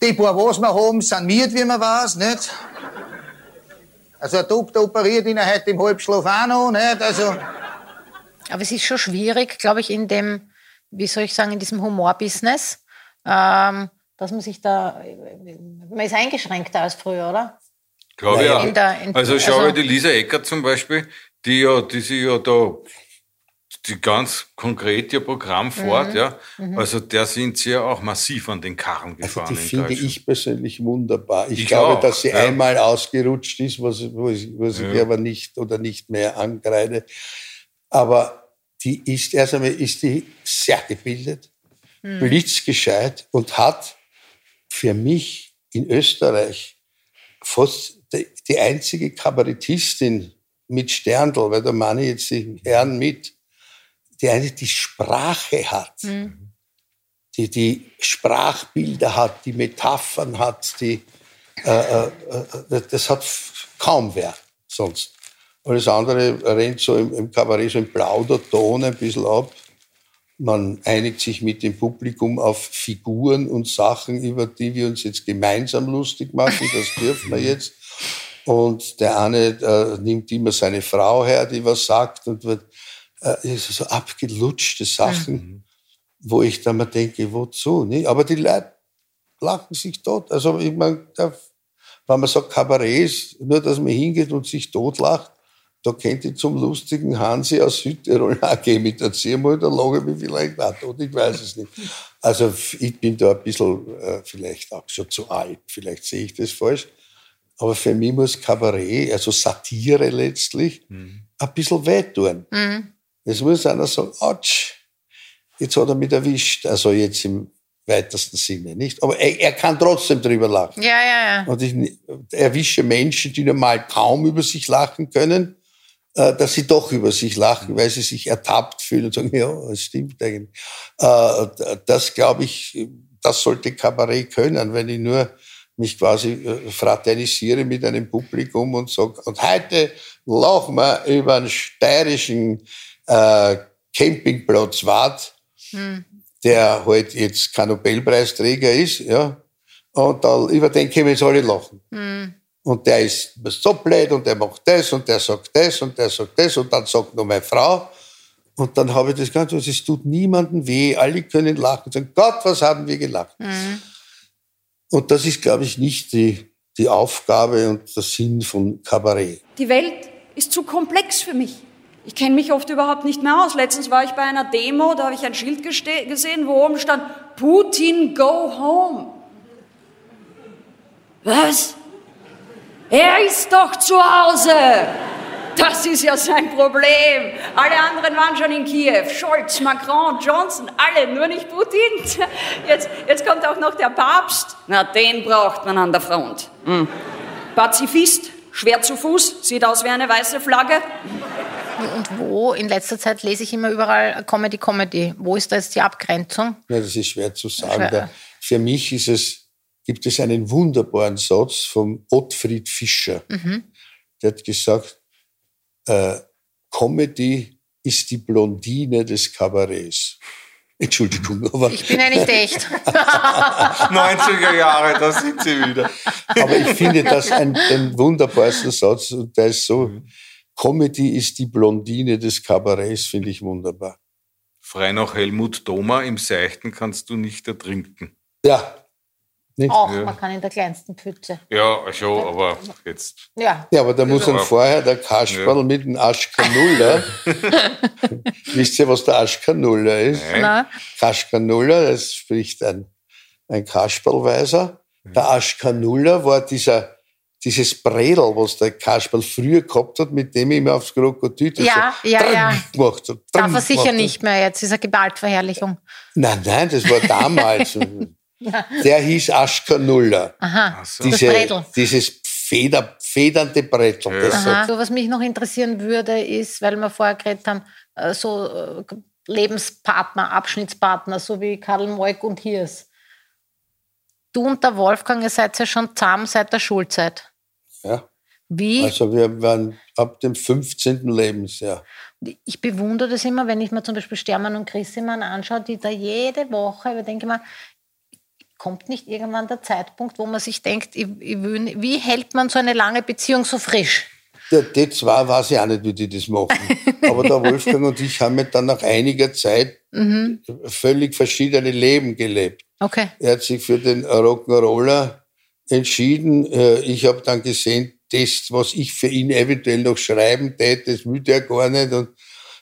die paar, was wir haben, saniert, wie man weiß, nicht? Also ein Doktor operiert ihn heute im Halbschlaf auch noch, nicht? Also... Aber es ist schon schwierig, glaube ich, in dem, wie soll ich sagen, in diesem Humorbusiness, ähm, dass man sich da, man ist eingeschränkter als früher, oder? Glaube ja. Der, in, also schau also, die Lisa Eckert zum Beispiel, die ja, die sich ja da die ganz konkret ihr Programm fort, mhm. ja. Mhm. Also der sind sie ja auch massiv an den Karren gefahren. Also die finde ich persönlich wunderbar. Ich, ich glaube, auch, dass sie ja. einmal ausgerutscht ist, was, was, was ja. ich aber nicht oder nicht mehr angreide. Aber die ist, erst einmal ist die sehr gebildet, mhm. blitzgescheit und hat für mich in Österreich fast die, einzige Kabarettistin mit Sterndl, weil da meine ich jetzt die Herren mit, die eine die Sprache hat, mhm. die die Sprachbilder hat, die Metaphern hat, die, äh, äh, äh das hat kaum wer sonst. Alles andere rennt so im, im Kabarett so im Plauderton ein bisschen ab. Man einigt sich mit dem Publikum auf Figuren und Sachen, über die wir uns jetzt gemeinsam lustig machen. Das dürfen wir jetzt. Und der eine äh, nimmt immer seine Frau her, die was sagt und wird äh, so abgelutschte Sachen, mhm. wo ich dann mal denke, wozu? Ne? Aber die Leute lachen sich tot. Also ich meine, wenn man sagt Kabarett nur dass man hingeht und sich totlacht, da kennt ich zum lustigen Hansi aus Südtirol auch gehen mit der Ziermal, da lache ich mich vielleicht auch tot, ich weiß es nicht. Also ich bin da ein bisschen äh, vielleicht auch schon zu alt, vielleicht sehe ich das falsch. Aber für mich muss Kabarett, also Satire letztlich, mhm. ein bisschen wehtun. Mhm. Es muss einer sagen, Autsch, jetzt hat er mich erwischt. Also jetzt im weitesten Sinne, nicht? Aber er, er kann trotzdem drüber lachen. Ja, ja, ja. Und ich erwische Menschen, die normal kaum über sich lachen können, äh, dass sie doch über sich lachen, weil sie sich ertappt fühlen und sagen, ja, das stimmt eigentlich. Äh, das glaube ich, das sollte Kabarett können, wenn ich nur mich quasi äh, fraternisiere mit einem Publikum und sage, und heute lachen wir über einen steirischen äh, Campingplatz Wart, hm. der halt jetzt kein Nobelpreisträger ist, ja, und da, über den können wir jetzt alle lachen. Hm. Und der ist so blöd und der macht das und der sagt das und der sagt das und dann sagt nur meine Frau. Und dann habe ich das Ganze, und es tut niemandem weh, alle können lachen und sagen, Gott, was haben wir gelacht. Mhm. Und das ist, glaube ich, nicht die, die Aufgabe und der Sinn von Kabarett. Die Welt ist zu komplex für mich. Ich kenne mich oft überhaupt nicht mehr aus. Letztens war ich bei einer Demo, da habe ich ein Schild gesehen, wo oben stand, Putin, go home. Was? Er ist doch zu Hause. Das ist ja sein Problem. Alle anderen waren schon in Kiew. Scholz, Macron, Johnson, alle, nur nicht Putin. Jetzt, jetzt kommt auch noch der Papst. Na, den braucht man an der Front. Hm. Pazifist, schwer zu Fuß, sieht aus wie eine weiße Flagge. Und wo? In letzter Zeit lese ich immer überall Comedy, Comedy. Wo ist da jetzt die Abgrenzung? Ja, das ist schwer zu sagen. Schwer. Für mich ist es, gibt es einen wunderbaren Satz vom Ottfried Fischer. Mhm. Der hat gesagt, äh, Comedy ist die Blondine des Kabarets. Entschuldigung, aber. Ich bin ja nicht echt. 90er Jahre, da sind Sie wieder. Aber ich finde das ein, den wunderbarsten Satz und der ist so, Comedy ist die Blondine des Kabarets, finde ich wunderbar. Frei nach Helmut Thoma, im Seichten kannst du nicht ertrinken. Ja, nicht? Auch, ja. man kann in der kleinsten Pfütze. Ja, schon, aber jetzt. Ja, ja aber da muss dann vorher der Kasperl ja. mit dem Aschkanuller. Wisst ihr, was der Aschkanuller ist? Nein. Kaschkanuller, das spricht ein, ein Kasperlweiser. Der Aschkanuller war dieser dieses Bredel, was der Kasperl früher gehabt hat, mit dem ich immer aufs Krokodil ja, so ja, ja. gemacht hat. Darf er sicher nicht mehr jetzt, ist eine Gewaltverherrlichung. Nein, nein, das war damals. Der hieß Aschka Nuller. Aha, so. Diese, dieses Feder, federnde Brettl. Ja. So, was mich noch interessieren würde, ist, weil wir vorher geredet haben, äh, so äh, Lebenspartner, Abschnittspartner, so wie Karl Moik und Hirs. Du und der Wolfgang, ihr seid ja schon zusammen seit der Schulzeit. Ja. Wie? Also wir waren ab dem 15. Lebensjahr. Ich bewundere das immer, wenn ich mir zum Beispiel Stermann und Chrissemann anschaue, die da jede Woche, ich denke mal, kommt nicht irgendwann der Zeitpunkt, wo man sich denkt, ich, ich will, wie hält man so eine lange Beziehung so frisch? Der, die zwei weiß ich auch nicht, wie die das machen. Aber der Wolfgang und ich haben dann nach einiger Zeit mhm. völlig verschiedene Leben gelebt. Okay. Er hat sich für den Rock'n'Roller entschieden. Äh, ich habe dann gesehen, das, was ich für ihn eventuell noch schreiben täte, das will er gar nicht. Und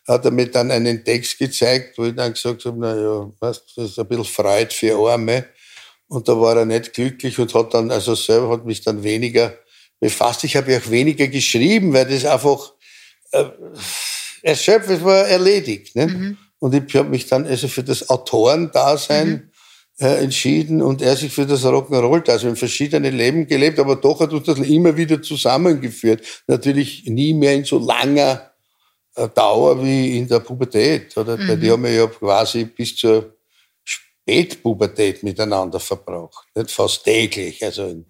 hat er mir dann einen Text gezeigt, wo ich dann gesagt habe, na ja, was, das ist ein bisschen Freude für Arme. Und da war er nicht glücklich und hat dann, also selber hat mich dann weniger befasst. Ich habe ja auch weniger geschrieben, weil das einfach äh, erschöpft, es war erledigt. Ne? Mhm. Und ich habe mich dann also für das Autorendasein mhm. äh, entschieden und er sich für das Rock'n'Roll-Dasein. Also in verschiedene Leben gelebt, aber doch hat uns das immer wieder zusammengeführt. Natürlich nie mehr in so langer äh, Dauer wie in der Pubertät. Oder? Mhm. Weil die haben wir ja quasi bis zur Spätpubertät miteinander verbraucht. Nicht fast täglich. Also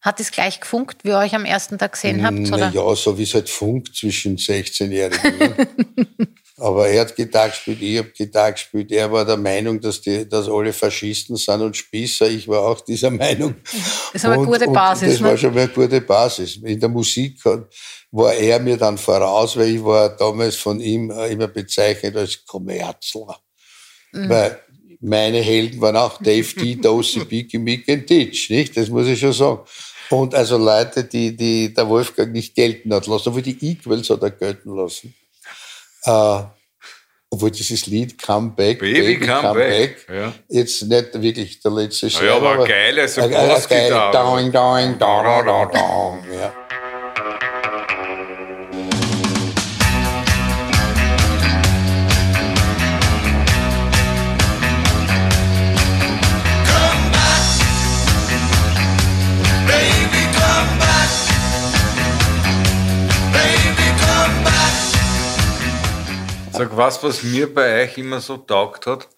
hat es gleich gefunkt, wie ihr euch am ersten Tag gesehen habt? Oder? Ja, so wie es halt funkt zwischen 16-Jährigen. Aber er hat Gitarre gespielt, ich habe Gitarre gespielt. Er war der Meinung, dass, die, dass alle Faschisten sind und Spießer. Ich war auch dieser Meinung. Das aber eine gute Basis. Das ne? war schon mal eine gute Basis. In der Musik war er mir dann voraus, weil ich war damals von ihm immer bezeichnet als Kommerzler. Mhm. Weil meine Helden waren auch Dave D, Dosey, Biggie, Mick und Ditch, nicht? Das muss ich schon sagen. Und also Leute, die, die der Wolfgang nicht gelten hat lassen, obwohl die Equals hat er gelten lassen. Äh, obwohl dieses Lied Come Back, Baby, Baby Come, come Back, back ja. jetzt nicht wirklich der letzte Schritt. Ja, aber, aber geil, also Bassgitarre. Doing, doing, da, da, da, da, ja. Was, was mir bei euch immer so taugt hat.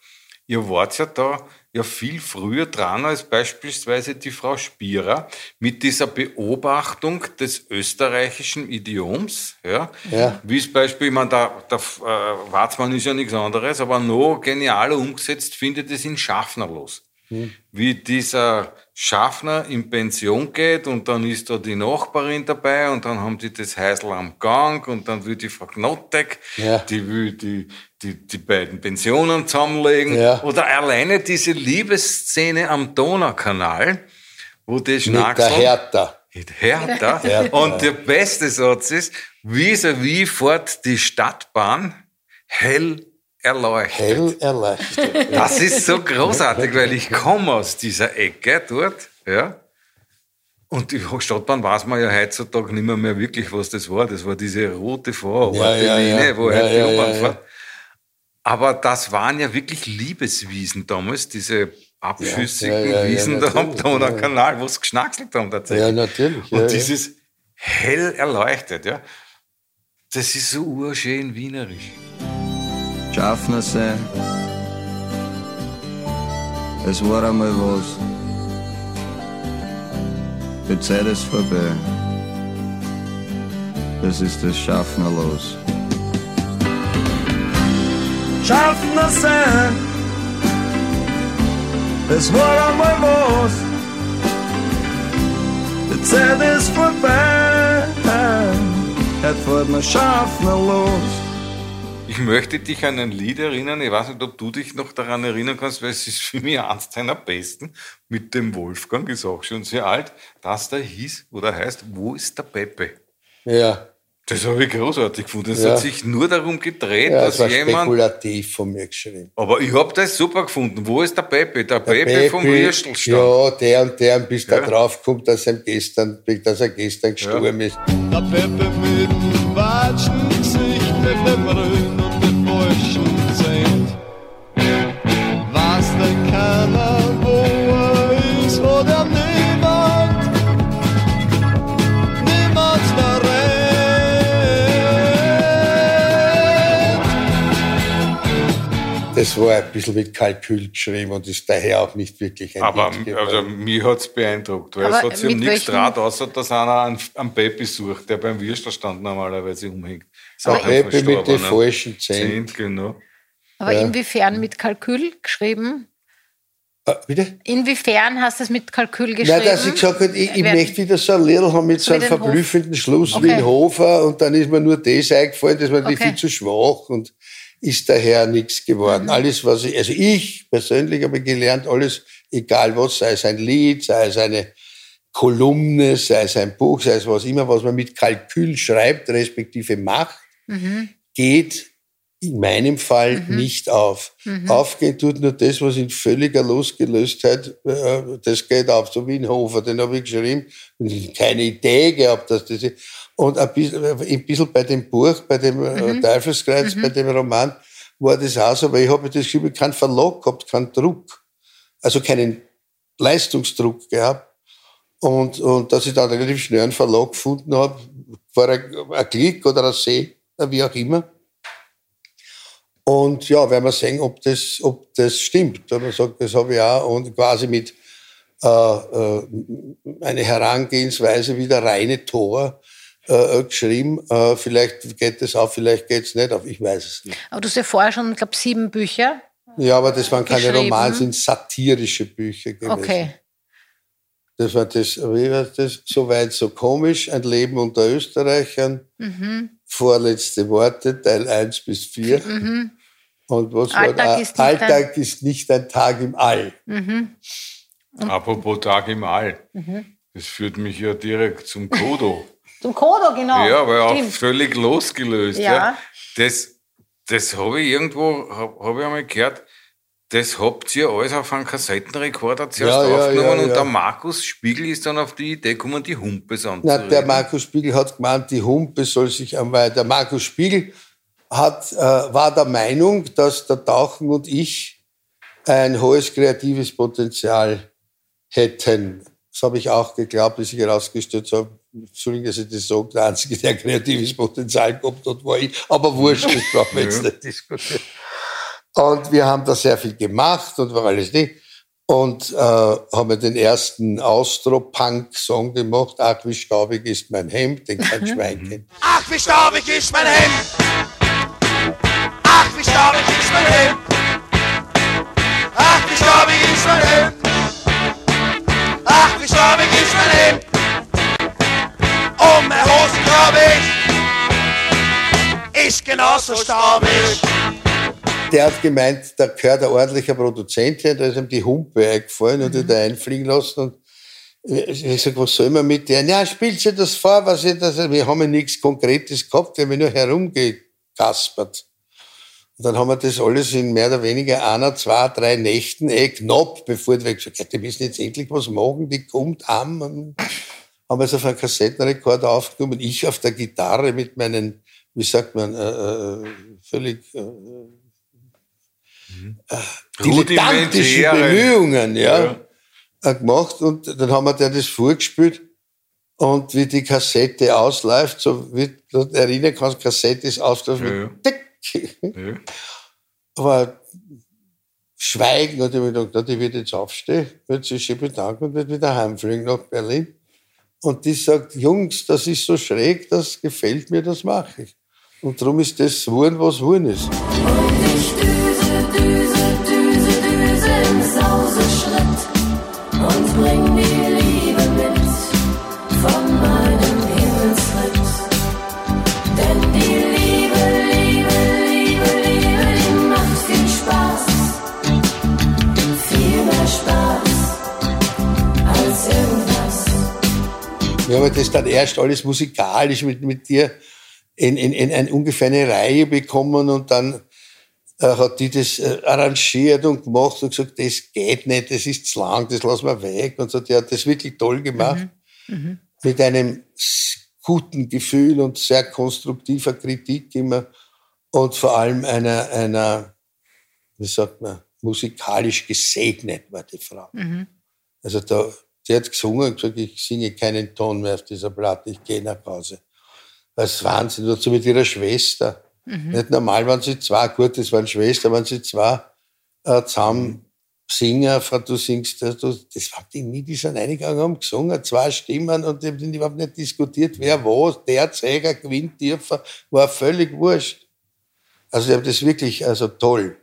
Ihr wart ja da ja viel früher dran als beispielsweise die Frau Spierer mit dieser Beobachtung des österreichischen Idioms. Ja? Ja. Wie es Beispiel, ich meine, der, der äh, Watzmann ist ja nichts anderes, aber noch genialer umgesetzt findet es in Schaffner los. Wie dieser Schaffner in Pension geht und dann ist da die Nachbarin dabei und dann haben die das Häusl am Gang und dann will die Frau Knottek, Ja. die will die, die, die beiden Pensionen zusammenlegen. Ja. Oder alleine diese Liebesszene am Donaukanal, wo die Mit der Hertha. Hertha. Hertha. Und der beste Satz ist, vis-à-vis fährt die Stadtbahn hell erleuchtet. Hell erleichtert. Das ist so großartig, weil ich komme aus dieser Ecke dort, ja. Und die Stadtbahn weiß man ja heutzutage nicht mehr, mehr wirklich, was das war. Das war diese rote Vororte Ja, ja, ja. wo ja, die U-Bahn fährt. Aber das waren ja wirklich Liebeswiesen damals, diese abschüssigen Wiesen da am Donaukanal, wo sie geschnackselt haben tatsächlich. Ja, natürlich. Und dieses hell erleuchtet, ja. Das ist so urschön wienerisch. Schaffner sein. Es war einmal was. Die Zeit ist vorbei. Das ist das Schaffner los. Schaffner sein. Es war einmal was. Die Zeit ist vorbei. Heute fährt man Schaffner los. Ich möchte dich an ein Lied erinnern. Ich weiß nicht, ob du dich noch daran erinnern kannst, weil es ist für mich eins deiner besten. Mit dem Wolfgang, ist auch schon sehr alt. Das da hieß oder heißt, wo ist der Pepe? Ja, Das habe ich großartig gefunden. Es Ja. hat sich nur darum gedreht, ja dass das war jemand. spekulativ von mir geschrieben. Aber ich habe das super gefunden. Wo ist der Pepe? Der, Pepe, Pepe, vom Würstelstand. Ja, der und der, bis Ja. da drauf kommt, dass er gestern, dass er gestern gestorben ist. Der Pepe mit dem Watschengesicht, mit dem Grün Das war ein bisschen mit Kalkül geschrieben und ist daher auch nicht wirklich ein Aber also, mich hat's beeindruckt, weil Aber es hat sich um mit nichts welchem- draht, außer dass einer einen, einen Pepe sucht, der beim Würstelstand normalerweise umhängt. Der Pepe mit den falschen Zähnen. Zehnt, genau. Aber Ja. inwiefern mit Kalkül geschrieben? Ah, bitte? Inwiefern hast du es mit Kalkül geschrieben? Nein, dass ich gesagt habe, ich, ich möchte wieder so ein Lied haben mit so einem den Hof. verblüffenden Schluss Okay. wie ein Hofer und dann ist mir nur das eingefallen, das war Okay. viel zu schwach und ist daher nichts geworden. Mhm. Alles, was ich, also ich persönlich habe gelernt, alles, egal was, sei es ein Lied, sei es eine Kolumne, sei es ein Buch, sei es was immer, was man mit Kalkül schreibt, respektive macht, Mhm. geht in meinem Fall nicht auf. Aufgehen tut nur das, was in völliger Losgelöstheit, äh, das geht auf, so wie ein Hofer, den habe ich geschrieben und ich keine Idee gehabt, dass das ist. Und ein bisschen, ein bisschen bei dem Buch, bei dem äh, Teufelskreuz, bei dem Roman, war das auch so, weil ich habe das geschrieben, keinen Verlag gehabt, keinen Druck. Also keinen Leistungsdruck gehabt. Und, und dass ich dann relativ schnell einen Verlag gefunden habe, war ein, ein Klick oder ein See, wie auch immer. Und ja, werden wir sehen, ob das, ob das stimmt. Man sagt, das habe ich auch und quasi mit äh, äh, eine Herangehensweise wie der reine Tor äh, geschrieben. Äh, vielleicht geht das auf, vielleicht geht es nicht auf. Ich weiß es nicht. Aber du hast ja vorher schon, ich glaube, sieben Bücher. Ja, aber das waren keine. Romane, sind satirische Bücher gewesen. Okay. Das war das, wie war das? Soweit so komisch, ein Leben unter Österreichern. Mhm. Vorletzte Worte, Teil 1 bis 4. Mhm. Und was Alltag war da? ist nicht Alltag ist nicht ein Tag im All. Mhm. Apropos Tag im All. Mhm. Das führt mich ja direkt zum Kodo. Zum Kodo, genau. ja, aber auch Stimmt. völlig losgelöst. Ja. Ja. Das, das habe ich irgendwo, habe hab ich einmal gehört, das habt ihr alles auf einen Kassettenrekorder zuerst Ja, ja, aufgenommen ja, und der Markus Spiegel ist dann auf die Idee gekommen, die Humpes Na, anzureden. der Markus Spiegel hat gemeint, die Humpe soll sich einmal. Der Markus Spiegel hat, äh, war der Meinung, dass der Tauchen und ich ein hohes kreatives Potenzial hätten. Das habe ich auch geglaubt, bis ich herausgestellt habe. Entschuldigung, dass ich das sage, der Einzige, der kreatives Potenzial gehabt hat, war ich. Aber wurscht, das brauchen wir jetzt nicht diskutieren. Und wir haben da sehr viel gemacht und war alles nicht. Und äh, haben den ersten Austro-Punk-Song gemacht. Ach, wie staubig ist mein Hemd, den kein Schwein kennt. Ach, wie staubig ist mein Hemd. Ach, wie staubig ist mein Hemd. Ist genauso staubig. Der hat gemeint, da gehört ein ordentlicher Produzent her, da ist ihm die Humpe eingefallen und hat er einfliegen lassen. Und ich sag, was soll man mit der? Ja, spielt sie das vor, was ich das, wir haben ja nichts Konkretes gehabt, wir haben nur herumgekaspert. Und dann haben wir das alles in mehr oder weniger einer, zwei, drei Nächten, eh knapp, bevor wir gesagt haben, die müssen jetzt endlich was machen, die kommt am. Haben wir es auf einen Kassettenrekorder aufgenommen, ich auf der Gitarre mit meinen, wie sagt man, äh, äh, völlig äh, äh, dilettantischen Rudimentäre. Bemühungen, ja, Ja. äh, gemacht. Und dann haben wir der das vorgespielt. Und wie die Kassette ausläuft, so wie du erinnern kannst, Kassette ist ausgelaufen. Ja, ja. Tick. Ja. Aber Schweigen hat ich mir gedacht, ich werde jetzt aufstehen, wird sich schön bedanken und wird wieder heimfliegen nach Berlin. Und die sagt, Jungs, das ist so schräg, das gefällt mir, das mache ich. Und darum ist das geworden, was geworden ist. Ich düse, düse, düse, düse im Sauseschritt und bring die Liebe mit von meinem Himmelsritt. Denn die Liebe, Liebe, Liebe, Liebe, die macht viel Spaß. Viel mehr Spaß als irgendwas. Wir haben das dann erst alles musikalisch mit, mit dir in, in, in ein, ungefähr eine Reihe bekommen und dann äh, hat die das äh, arrangiert und gemacht und gesagt, das geht nicht, das ist zu lang, das lassen wir weg und so. Die hat das wirklich toll gemacht. Mit einem guten Gefühl und sehr konstruktiver Kritik immer und vor allem einer, einer wie sagt man, musikalisch gesegnet war die Frau. Also da, die hat gesungen und gesagt, ich singe keinen Ton mehr auf dieser Platte, ich gehe nach Hause. Das ist Wahnsinn. Dazu mit ihrer Schwester. Nicht normal waren sie zwei, gut, das waren Schwestern, waren sie zwei äh, zusammen Singer, Frau, du singst, äh, du, das waren die nie, die sind eingegangen, haben gesungen, zwei Stimmen und die haben überhaupt nicht diskutiert, wer was, der Zeiger gewinnt dürfen, war völlig wurscht. Also die haben das wirklich, also toll.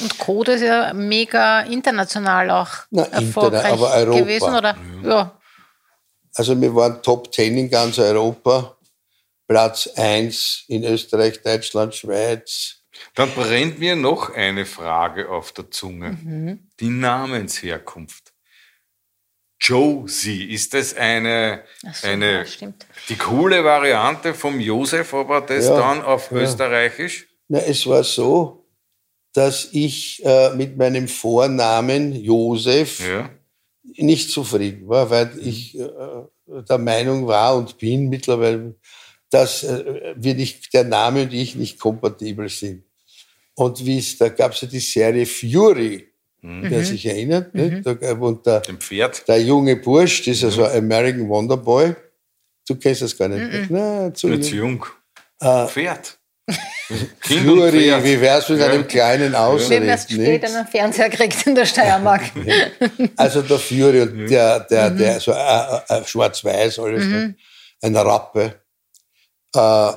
Und Code ist ja mega international auch Na, erfolgreich interna- aber Europa. gewesen, oder? Ja. Also wir waren Top 10 in ganz Europa. Platz 1 in Österreich, Deutschland, Schweiz. Dann brennt mir noch eine Frage auf der Zunge. Die Namensherkunft. Josie, ist das eine, so, eine ja, die coole Variante vom Josef, aber das Ja, dann auf ja. Österreichisch? Na, es war so, dass ich äh, mit meinem Vornamen Josef Ja. nicht zufrieden war, weil ich äh, der Meinung war und bin mittlerweile, dass äh, wir nicht, der Name und ich nicht kompatibel sind. Und wie es, da gab es ja die Serie Fury, wer sich erinnert, nicht? Da, äh, und der, Dem Pferd? der junge Bursch, das ist also American Wonderboy. Du kennst das gar nicht. Na, zu jung. jung. Äh, Pferd. Kind und Fury, Pferd. wie wär's mit Ja. einem kleinen Wir haben Ausritt? erst später einen Fernseher gekriegt in der Steiermark. Also der Fury und der, der, der, so äh, äh, schwarz-weiß alles, ne? ein Rappe. Äh,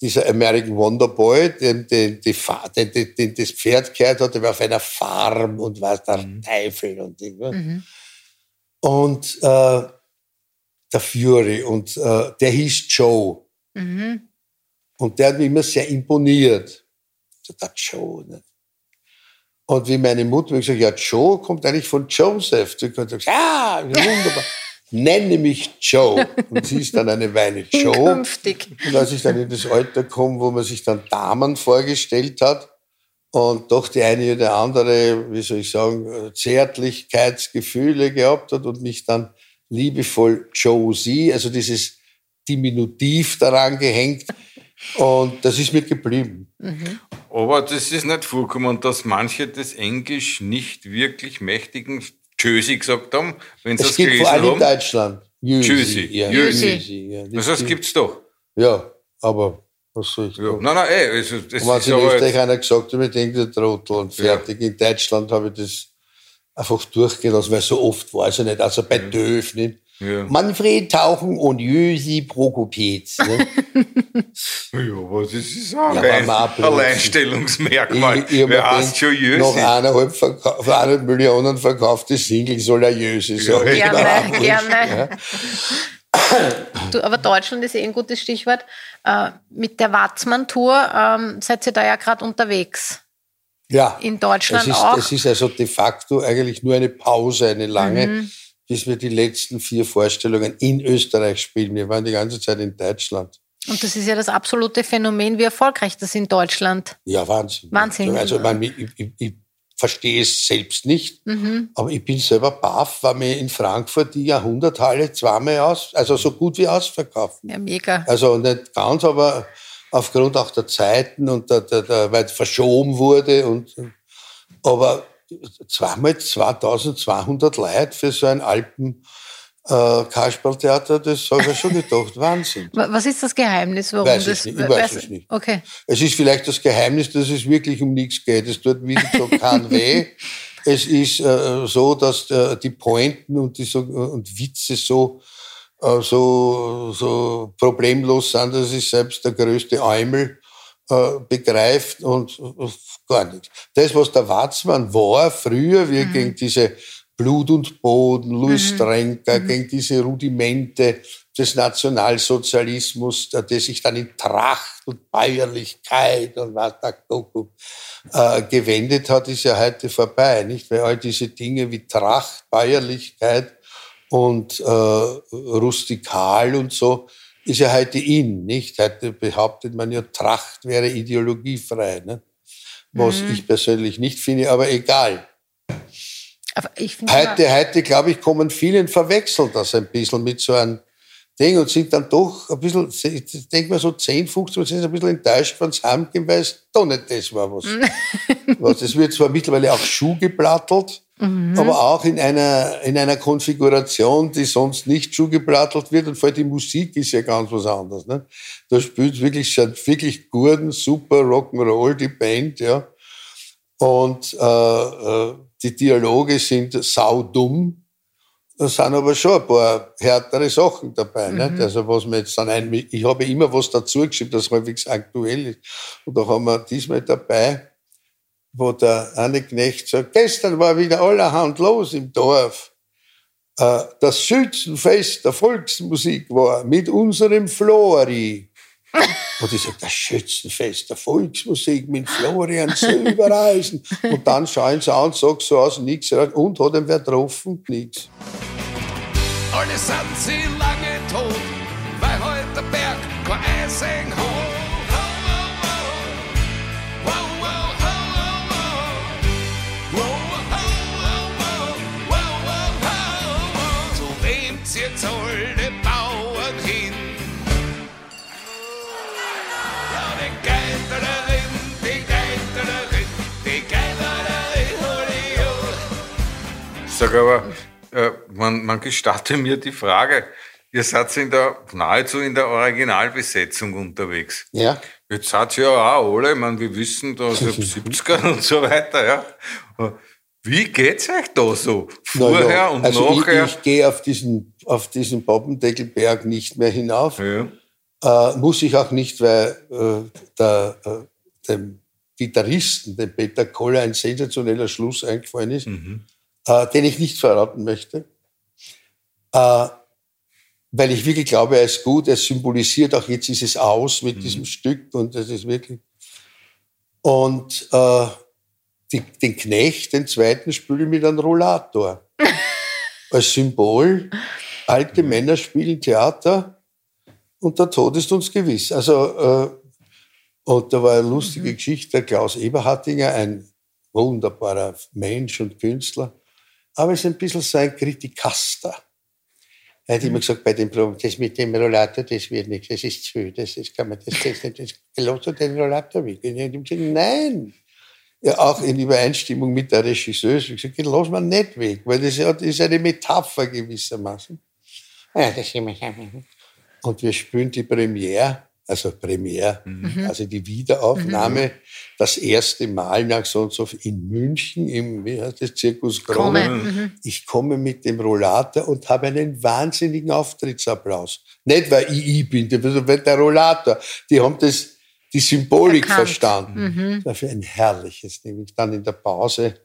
dieser American Wonderboy, den, den, die den, den das Pferd gehört hat, der war auf einer Farm und war der Teufel und Ding. ne? Und äh, der Fury und äh, der hieß Joe. Und der hat mich immer sehr imponiert. So, Der Joe. Ne? Und wie meine Mutter mir gesagt hat, ja, Joe kommt eigentlich von Joseph. Sie hat gesagt, ja, wunderbar. Nenne mich Joe. Und sie ist dann eine Weile Joe. Künftig. Und als ich dann in das Alter komme, wo man sich dann Damen vorgestellt hat und doch die eine oder andere, wie soll ich sagen, Zärtlichkeitsgefühle gehabt hat und mich dann liebevoll Josie, also dieses Diminutiv daran gehängt. Und das ist mir geblieben. Aber das ist nicht vorgekommen, dass manche das Englisch nicht wirklich mächtigen Josie gesagt haben, wenn sie Es es gibt gelesen vor allem in haben. Deutschland. Josie. Ja, Josie. Josie, ja. Das heißt, gibt's doch. Ja, aber was soll ich Ja. sagen? Nein, nein, ey, also, das Und wenn ist in Österreich einer gesagt hat, ich denke, der Trottel und fertig. In Deutschland habe ich das einfach durchgehen lassen, weil so oft war es ja nicht. Also bei Döf, nicht? Manfred Tauchen und Jösi Prokopetz. Ne? Ja, was ist das auch Ja, ein. Alleinstellungsmerkmal? Ich- ich Wer heißt schon Jösi? Nach eineinhalb, verka- für eineinhalb Millionen verkaufte Single soll er Jösi sein. Gerne, gerne. Du, aber Deutschland ist eh ein gutes Stichwort. Äh, mit der Watzmann-Tour ähm, seid ihr da ja gerade unterwegs. Ja. In Deutschland es ist, auch. Es ist also de facto eigentlich nur eine Pause, eine lange, Mhm. Bis wir die letzten vier Vorstellungen in Österreich spielen. Wir waren die ganze Zeit in Deutschland. Und das ist ja das absolute Phänomen, wie erfolgreich das in Deutschland. Ja, Wahnsinn. Wahnsinn. Also, ich, meine, ich, ich, ich verstehe es selbst nicht, Mhm. aber ich bin selber baff, weil mir in Frankfurt die Jahrhunderthalle zweimal aus, also so gut wie ausverkauft. Ja, mega. Also nicht ganz, aber aufgrund auch der Zeiten und der, der, der weil es verschoben wurde und aber zweimal 2200 Leute für so ein Alpen äh, Kasperltheater, das habe ich schon gedacht, Wahnsinn. Wa- Was ist das Geheimnis, warum Weiß ich das? nicht, ich weiß weiß- es nicht. Okay. Es ist vielleicht das Geheimnis, dass es wirklich um nichts geht. Es tut wieder so kein weh. Es ist äh, so, dass äh, die Pointen und, die so, und Witze so, äh, so, so problemlos sind, dass es selbst der größte Eumel äh, begreift und äh, gar nichts. Das, was der Watzmann war früher, wie er gegen diese Blut und Boden, Louis Mhm. Strenker, gegen diese Rudimente des Nationalsozialismus, der, der sich dann in Tracht und Bäuerlichkeit und was da Kuckuck, äh, gewendet hat, ist ja heute vorbei, nicht? Weil all diese Dinge wie Tracht, Bäuerlichkeit und äh, rustikal und so ist ja heute in, nicht? Heute behauptet man ja, Tracht wäre ideologiefrei, ne? Was Mhm. ich persönlich nicht finde, aber egal. Aber Heute, heute glaube ich, kommen vielen verwechseln das ein bisschen mit so einem Ding und sind dann doch ein bisschen, ich denke mal so 10, 15 Prozent ein bisschen enttäuscht, wenn es heimgehen, weil es doch nicht das war, was, was. Das wird zwar mittlerweile auch Schuh geplattelt, Mhm. aber auch in einer, in einer Konfiguration, die sonst nicht schuhgeplattelt wird. Und vor allem die Musik ist ja ganz was anderes. Ne? Da spielt wirklich schon wirklich guten, super Rock'n'Roll, die Band, ja. Und äh, äh, die Dialoge sind saudumm. Da sind aber schon ein paar härtere Sachen dabei. Mhm. Nicht? Also was man jetzt dann ein, ich habe immer was dazu geschrieben, das häufig aktuell ist. Und da haben wir diesmal dabei, wo der eine Knecht sagt, gestern war wieder allerhand los im Dorf. Äh, Das Schützenfest der Volksmusik war mit unserem Flori. Und ich sage, das Schützenfest der Volksmusik mit Florian Silbereisen. Und dann schauen sie an und sagen so aus raus, und hat ihn wer getroffen? Nix. Alle sind sie lange tot, weil heute der Berg kein Eisen hat. Alle Bauern hin? Ja, die Geiterin, die Geiterin, die Geiterin, hol Sag aber, äh, man, man gestatte mir die Frage, ihr seid in der, nahezu in der Originalbesetzung unterwegs. Ja. Jetzt seid ihr ja auch alle, ich meine, wir wissen, da ist ab 70er und so weiter, ja. Wie geht's euch da so? Vorher ja, und also nachher? Ich, ich gehe auf diesen, auf diesen Poppendeckelberg nicht mehr hinauf. Äh, muss ich auch nicht, weil äh, der, äh, dem Gitarristen, dem Peter Koller, ein sensationeller Schluss eingefallen ist, äh, den ich nicht verraten möchte. Äh, weil ich wirklich glaube, er ist gut, er symbolisiert auch jetzt dieses Aus mit diesem Stück und das ist wirklich. Und äh, die, den Knecht, den zweiten, spiele ich mit einem Rollator. Als Symbol, alte Männer spielen Theater und der Tod ist uns gewiss. Also, äh, und da war eine lustige Geschichte, der Klaus Eberhardinger, ein wunderbarer Mensch und Künstler, aber ist ein bisschen so ein Kritikaster. Er hat immer gesagt, bei dem Problem, das mit dem Rollator, das wird nichts, das ist zu, das, das kann man, das, das, das, das doch den Rollator weg. Nein! Ja, auch in Übereinstimmung mit der Regisseurin, ich gesagt, den lass man nicht weg, weil das ist eine Metapher gewissermaßen. Ja, das ist immer Und wir spielen die Premiere also Premiere, Mhm. also die Wiederaufnahme, das erste Mal nach so und so in München im, wie heißt das, Zirkus Krone. Mhm. Ich komme mit dem Rollator und habe einen wahnsinnigen Auftrittsapplaus. Nicht, weil ich, ich bin, weil der Rollator, die haben das, die Symbolik Erkannt. verstanden. Mhm. Dafür ein herrliches, nämlich dann in der Pause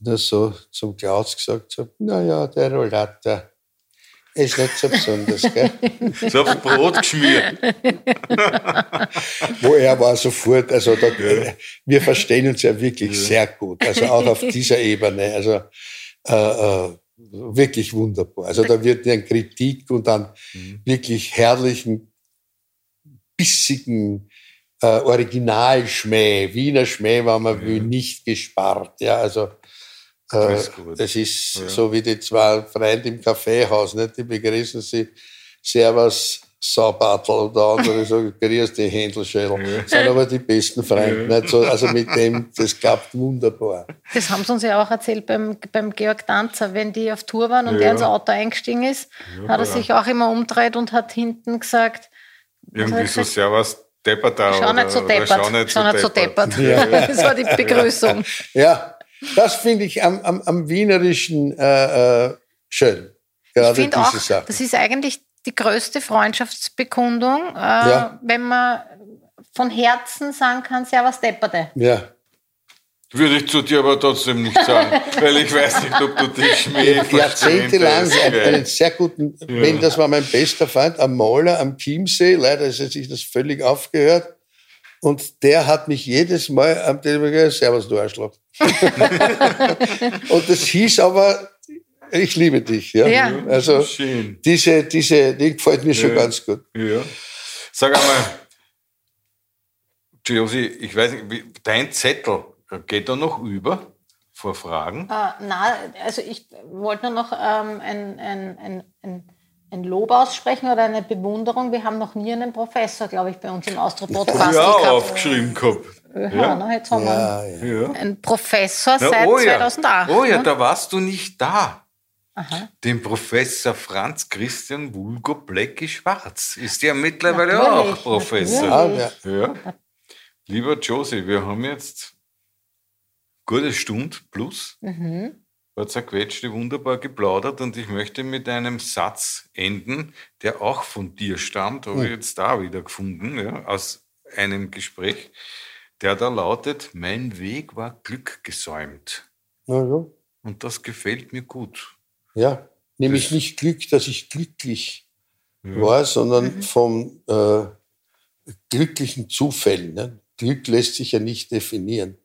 nur so zum Klaus gesagt habe, naja, der Rollator ist nicht so besonders, gell? So auf Brot geschmiert. Wo er war sofort, also da, wir verstehen uns ja wirklich sehr gut, also auch auf dieser Ebene, also äh, äh, wirklich wunderbar. Also da wird dann Kritik und dann wirklich herrlichen, bissigen äh, Originalschmäh, Wiener Schmäh, wenn man will, nicht gespart. Ja, also Das ist gut. das ist Ja. so wie die zwei Freunde im Kaffeehaus, nicht? die begrüßen sie Servus Saubattel und der andere sagt, grüß die Händelschädel. Das sind aber die besten Freunde. Nicht? So, also mit dem, das klappt wunderbar. Das haben sie uns ja auch erzählt beim, beim Georg Danzer, wenn die auf Tour waren und Ja. der ins Auto eingestiegen ist, Ja, hat er ja. sich auch immer umdreht und hat hinten gesagt, Irgendwie so er gesagt? Servus deppert da. schau nicht so deppert, Schau nicht schau nicht so deppert. Ja. Das war die Begrüßung. Ja, das finde ich am, am, am Wienerischen äh, äh, schön. Ich Gerade finde diese auch, das ist eigentlich die größte Freundschaftsbekundung, äh, Ja. wenn man von Herzen sagen kann, Servus Depperte. Ja. Würde ich zu dir aber trotzdem nicht sagen, weil ich weiß nicht, ob du die Schmäh Jahrzehntelang einen, einen sehr guten, Ja. wenn das war mein bester Freund, am Maler am Chiemsee, leider ist jetzt sich das völlig aufgehört. Und der hat mich jedes Mal am Telefon gesagt, Servus, du Arschloch. Und das hieß aber, ich liebe dich. Ja? Ja. Also Schön. diese, diese, die gefällt mir schon Ja. ganz gut. Ja. Sag einmal, Josie, ich weiß nicht, wie, dein Zettel, geht da noch über vor Fragen? Äh, na, also ich wollte nur noch ähm, ein, ein, ein, ein, ein Lob aussprechen oder eine Bewunderung. Wir haben noch nie einen Professor, glaube ich, bei uns im Austro-Podcast ja, gehabt. aufgeschrieben gehabt. Ja, na, jetzt haben Ja, wir ja. Ja. einen Professor Na, seit oh ja. 2008. Oh ja, ne? da warst du nicht da. Aha. Den Professor Franz Christian Vulgo Blecki Schwarz ist ja mittlerweile Natürlich, auch Professor. Ja, ja. Ja. Lieber Josie, wir haben jetzt gute Stunde plus. Mhm. War zerquetschte, wunderbar geplaudert und ich möchte mit einem Satz enden, der auch von dir stammt, habe ich jetzt da wieder gefunden, ja, aus einem Gespräch, der da lautet, mein Weg war Glück gesäumt. Na ja. Und das gefällt mir gut. Ja, nämlich nicht Glück, dass ich glücklich Ja. war, sondern vom äh, glücklichen Zufällen. Ne? Glück lässt sich ja nicht definieren.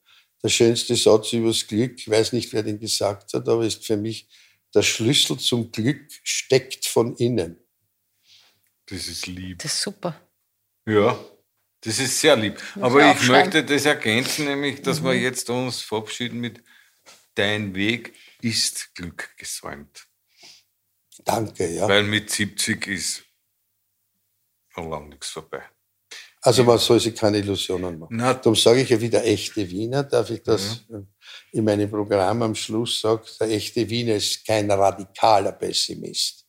Der schönste Satz übers Glück, ich weiß nicht, wer den gesagt hat, aber ist für mich, der Schlüssel zum Glück steckt von innen. Das ist lieb. Das ist super. Ja, das ist sehr lieb. Muss Aber ich möchte das ergänzen, nämlich, dass wir jetzt uns verabschieden mit Dein Weg ist Glück gesäumt. Danke, ja. Weil mit 70 ist noch lang nichts vorbei. Also man soll sich keine Illusionen machen. Na, Darum sage ich ja wieder echte Wiener, darf ich das äh, in meinem Programm am Schluss sagen, der echte Wiener ist kein radikaler Pessimist.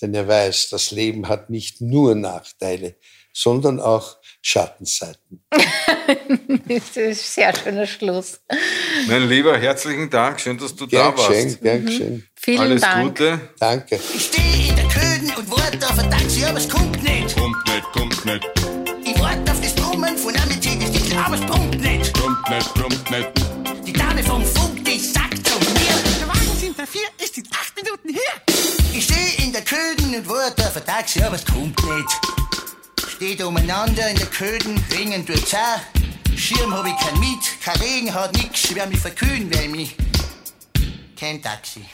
Denn er weiß, das Leben hat nicht nur Nachteile, sondern auch Schattenseiten. Das ist ein sehr schöner Schluss. mein Lieber, herzlichen Dank. Schön, dass du Gern da warst. geschehen, gern geschehen. Vielen Alles Dank. Gute. Danke. Ich stehe in der Köden und warte auf ein Taxi, aber es kommt nicht. Kommt nicht, kommt nicht, aber es kommt nicht. kommt nicht, kommt nicht. Die Dame vom Funk, die sagt zu mir, der Wagen sind bei vier, ist in acht Minuten hier. Ich stehe in der Köden und warte auf ein Taxi, aber es kommt nicht. Steht umeinander in der Köden, Ringen tut's auch. Schirm hab ich kein Miet, kein Regen hat nix, ich werd mich verkühlen, weil mich kein Taxi.